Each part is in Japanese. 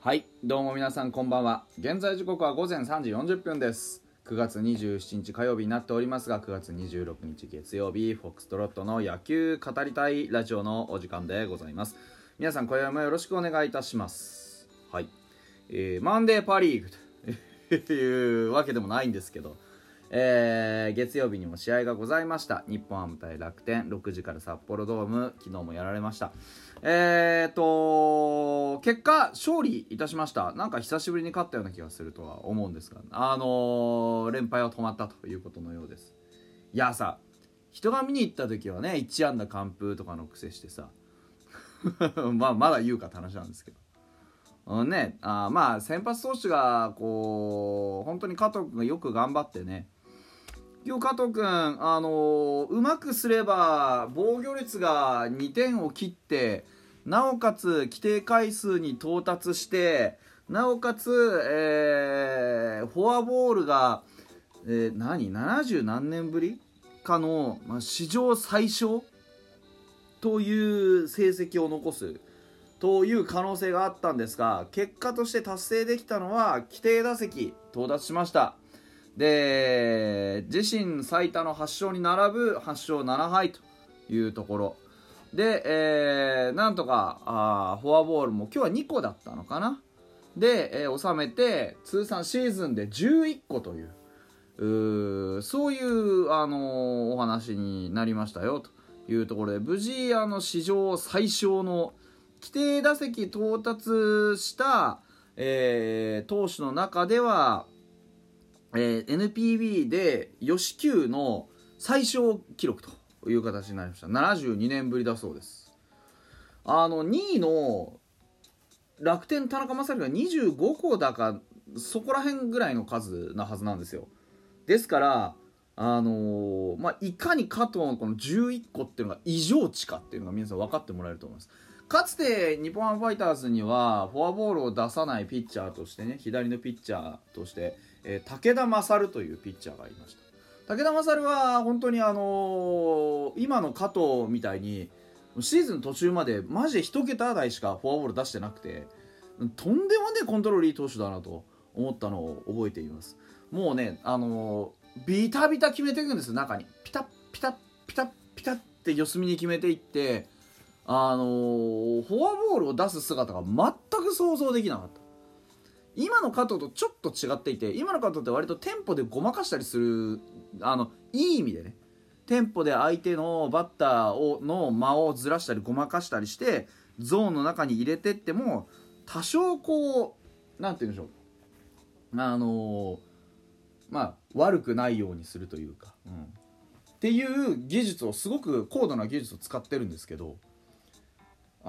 はいどうも皆さんこんばんは。現在時刻は午前3時40分です。9月27日火曜日になっておりますが9月26日月曜日フォックストロットの野球語りたいラジオのお時間でございます。皆さん今夜もよろしくお願いいたします。はい、えー、マンデーパリーグというわけでもないんですけどえー、月曜日にも試合がございました。日本ハム対楽天。6時から札幌ドーム。昨日もやられました。えーと結果勝利いたしました。なんか久しぶりに勝ったような気がするとは思うんですがあのー、連敗は止まったということのようです。いやさ人が見に行った時はね1安打完封とかの癖してさ まあまだ言うかって話なんですけど。うんね、あまあ先発投手がこう本当に加藤君がよく頑張ってね今日加藤君、あの、うまくすれば防御率が2点を切ってなおかつ規定回数に到達してなおかつ、えー、フォアボールが、えー、何？70何年ぶりかの、まあ、史上最小という成績を残す。という可能性があったんですが結果として達成できたのは規定打席到達しました。で自身最多の8勝に並ぶ8勝7敗というところ。で、えー、なんとかあフォアボールも今日は2個だったのかな。で、えー、収めて通算シーズンで11個というそういう、あのー、お話になりましたよというところで無事あの史上最小の規定打席到達した、えー、投手の中ではえー、NPB で吉球の最小記録という形になりました。72年ぶりだそうです。あの2位の楽天田中将大が25個だかそこら辺ぐらいの数なはずなんですよ。ですからあのー、まあ、いかに加藤のこの11個っていうのが異常値かっていうのが皆さん分かってもらえると思います。かつて日本ハムファイターズにはフォアボールを出さないピッチャーとしてね左のピッチャーとしてえー、武田勝というピッチャーがいました。武田勝は本当にあのー、今の加藤みたいにシーズン途中までマジで1桁台しかフォアボール出してなくてとんでもねコントロールいい投手だなと思ったのを覚えています。もうねあのー、ビタビタ決めていくんです中に。ピタッピタッピタッピタッって四隅に決めていってあのー、フォアボールを出す姿が全く想像できなかった。今の加藤とちょっと違っていて今の加藤って割とテンポでごまかしたりするあのいい意味でね。テンポで相手のバッターをの間をずらしたりごまかしたりしてゾーンの中に入れてっても多少こう何て言うんでしょう。あのまあ悪くないようにするというか、うん、っていう技術をすごく高度な技術を使ってるんですけど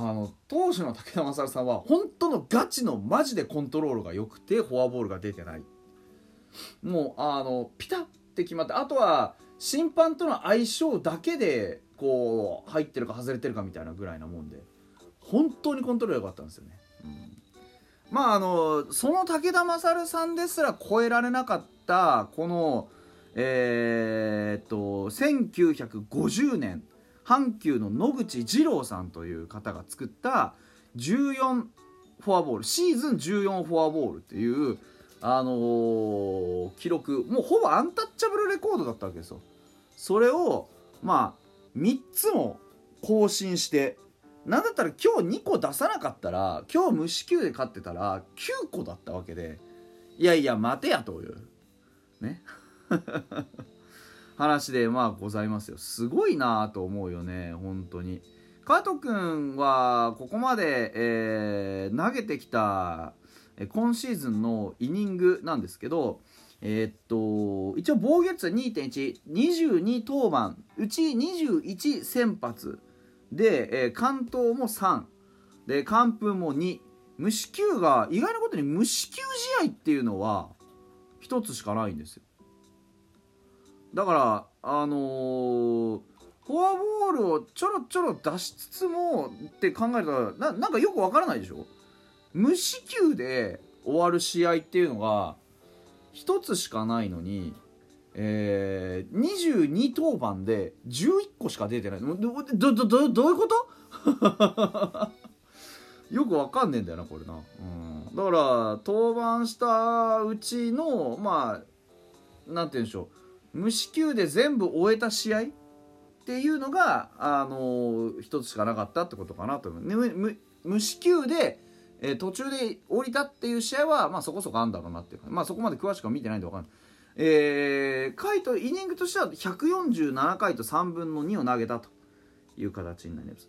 あの当時の武田勝さんは本当のガチのマジでコントロールが良くてフォアボールが出てない。もうあのピタッて決まってあとは審判との相性だけでこう入ってるか外れてるかみたいなぐらいなもんで本当にコントロール良かったんですよね、うん、まああのその武田勝さんですら超えられなかったこのえー、っと1950年。阪急の野口二郎さんという方が作った14フォアボールシーズン14フォアボールっていうあのー、記録もうほぼアンタッチャブルレコードだったわけですよ。それをまあ3つも更新してなんだったら今日2個出さなかったら今日無四球で勝ってたら9個だったわけでいやいや待てやという。ね。話でまあございますよ。すごいなと思うよね本当に。加藤君はここまで、えー、投げてきた今シーズンのイニングなんですけどえー、っと一応防御率は2.122登板うち21先発で、えー、完投も3で完封も2無四球が意外なことに無四球試合っていうのは1つしかないんですよ。だからあのー、フォアボールをちょろちょろ出しつつもって考えたらななんかよくわからないでしょ？無四球で終わる試合っていうのが1つしかないのに、えー、22登板で11個しか出てない。どどどどどういうこと？よくわかんねえんだよなこれな、うん、だから登板したうちのまあなんて言うんでしょう？無四球で全部終えた試合っていうのがあの一つしかなかったってことかなと思う、無無四球で、えー、途中で降りたっていう試合は、まあ、そこそこあるんだろうなっていうまあそこまで詳しくは見てないんで分かんない。えー、回とイニングとしては147回と3分の2を投げたという形になります。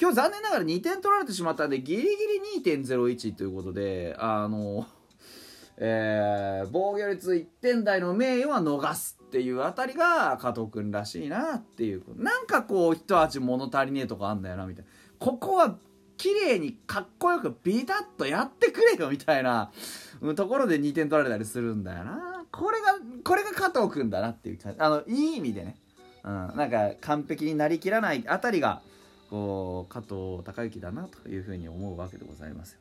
今日残念ながら2点取られてしまったんでギリギリ2.01ということであのえー、防御率1点台の名誉は逃すっていうあたりが加藤君らしいなっていうなんかこう一味物足りねえとこあんだよなみたいな。ここは綺麗にかっこよくビタッとやってくれよみたいな ところで2点取られたりするんだよな。これがこれが加藤君だなっていう。感じあのいい意味でね、うん、なんか完璧になりきらないあたりがこう加藤孝之だなというふうに思うわけでございますよ。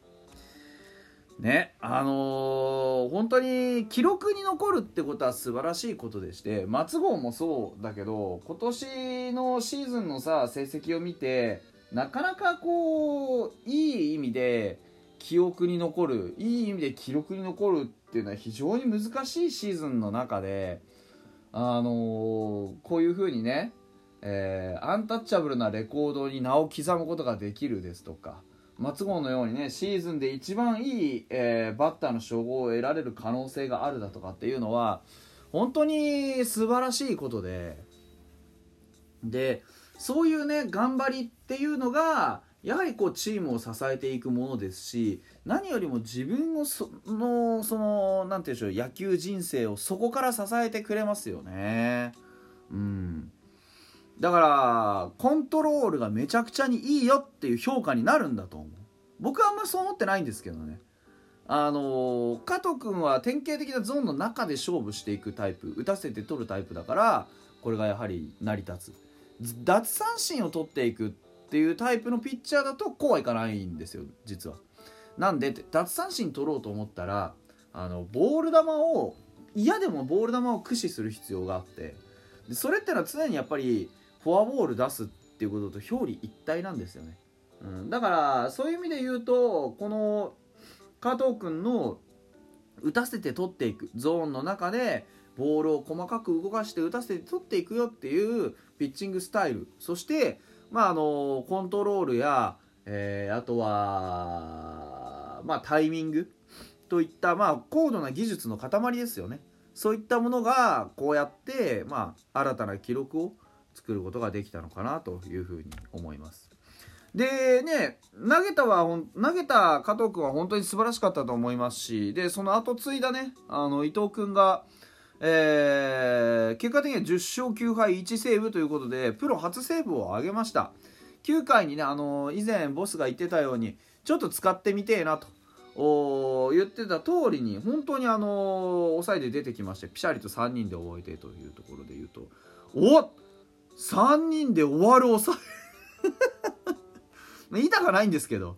ねあのー、本当に記録に残るってことは素晴らしいことでして松郷もそうだけど今年のシーズンのさ成績を見てなかなかこういい意味で記憶に残るいい意味で記録に残るっていうのは非常に難しいシーズンの中であのー、こういうふうにねえー、アンタッチャブルなレコードに名を刻むことができるですとか松郷のようにねシーズンで一番いい、えー、バッターの称号を得られる可能性があるだとかっていうのは本当に素晴らしいことででそういうね頑張りっていうのがやはりこうチームを支えていくものですし何よりも自分のそのその何て言うんでしょう野球人生をそこから支えてくれますよね。うん。だからコントロールがめちゃくちゃにいいよっていう評価になるんだと思う。僕はあんまりそう思ってないんですけどね。あの加藤君は典型的なゾーンの中で勝負していくタイプ打たせて取るタイプだからこれがやはり成り立つ。奪三振を取っていくっていうタイプのピッチャーだとこうはいかないんですよ実は。なんで奪三振取ろうと思ったらあのボール球を嫌でもボール球を駆使する必要があって。それってのは常にやっぱりフォアボール出すっていうことと表裏一体なんですよね、うん、だからそういう意味で言うとこの加藤君の打たせて取っていくゾーンの中でボールを細かく動かして打たせて取っていくよっていうピッチングスタイル。そしてまああのコントロールや、えー、あとはまあタイミング。といったまあ高度な技術の塊ですよね。そういったものがこうやってまあ新たな記録を作ることができたのかなというふうに思います。でね投げたは投げた加藤君は本当に素晴らしかったと思いますしでその後継いだねあの伊藤君が、えー、結果的には10勝9敗1セーブということでプロ初セーブを挙げました9回にねあの以前ボスが言ってたようにちょっと使ってみてえなと言ってた通りに本当にあの抑えで出てきましてピシャリと3人で終えてというところで言うとおっ3人で終わる抑え。言いたかないんですけど。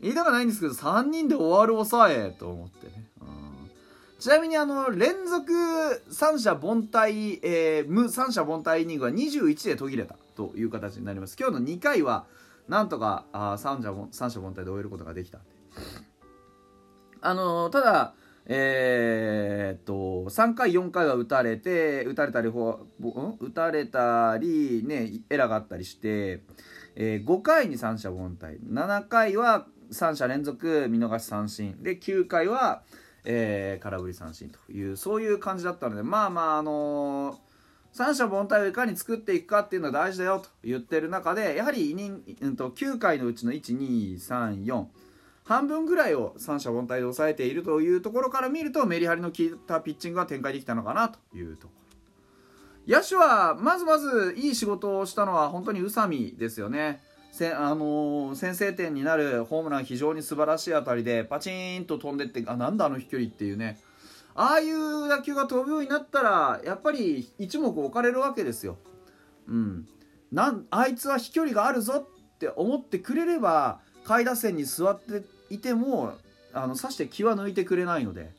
言いたかないんですけど3人で終わる抑えと思ってね、うん、ちなみにあの連続三者凡退、えー、無三者凡退イニングは21で途切れたという形になります。今日の2回はなんとかあ三者三者凡退で終えることができたあのー、ただえー、っと3回4回は打たれて打たれたりうん？打たれたりねエラーがあったりして、えー、5回に三者凡退。7回は3者連続見逃し三振。で9回は、えー、空振り三振というそういう感じだったのでまあまああのー、三者凡退をいかに作っていくかっていうのは大事だよと言ってる中でやはりイニン、うん、と9回のうちの1234半分ぐらいを三者凡退で抑えているというところから見るとメリハリの効いたピッチングが展開できたのかなというところ。野手はまずまずいい仕事をしたのは本当に宇佐美ですよね。せあのー、先制点になるホームラン非常に素晴らしい当たりでパチンと飛んでってあなんだあの飛距離っていうね。ああいう打球が飛ぶようになったらやっぱり一目置かれるわけですよ。うん、なんあいつは飛距離があるぞって思ってくれれば下位打線に座っていてもあの刺して気は抜いてくれないので。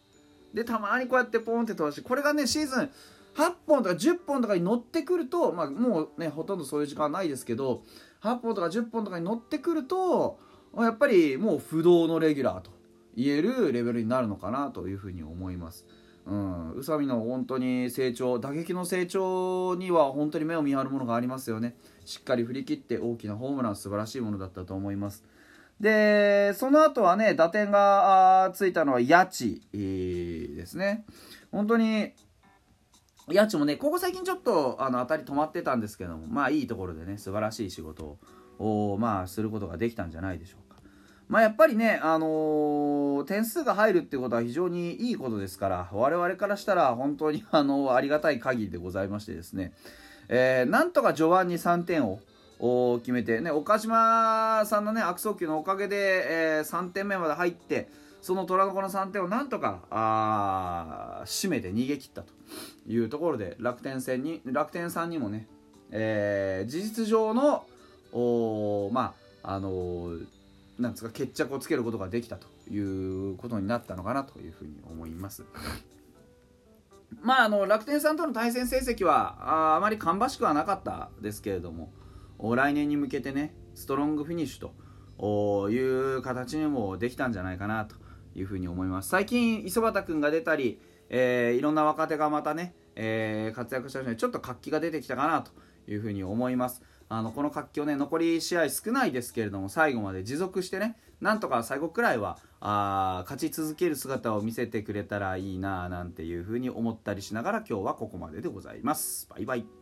でたまにこうやってポンって飛ばしてこれがねシーズン8本とか10本とかに乗ってくると、まあ、もうねほとんどそういう時間はないですけど8本とか10本とかに乗ってくるとやっぱりもう不動のレギュラーと言えるレベルになるのかなというふうに思います。うん、宇佐美の本当に成長打撃の成長には本当に目を見張るものがありますよね。しっかり振り切って大きなホームラン素晴らしいものだったと思います。でその後はね打点がついたのは八千、えー、ですね。本当に八千もねここ最近ちょっとあの当たり止まってたんですけどもまあいいところでね素晴らしい仕事をまあすることができたんじゃないでしょうか。まあ、やっぱりね、あのー、点数が入るっていうことは非常にいいことですから、我々からしたら本当に、あのー、ありがたい限りでございましてですね、えー、なんとか序盤に3点をを決めて、ね、岡島さんのね、悪送球のおかげで、えー、3点目まで入って、その虎の子の3点をなんとかあ締めて逃げ切ったというところで楽天戦に楽天さんにもね、えー、事実上のおまああのーなんですか決着をつけることができたということになったのかなというふうに思います。まあ、あの楽天さんとの対戦成績はああまり芳しくはなかったですけれども来年に向けてねストロングフィニッシュという形にもできたんじゃないかなというふうに思います。最近磯畑君が出たり、えー、いろんな若手がまたね、えー、活躍したのでちょっと活気が出てきたかなというふうに思います。あのこの活気をね残り試合少ないですけれども最後まで持続してねなんとか最後くらいはあ勝ち続ける姿を見せてくれたらいいななんていうふうに思ったりしながら今日はここまででございます。バイバイ。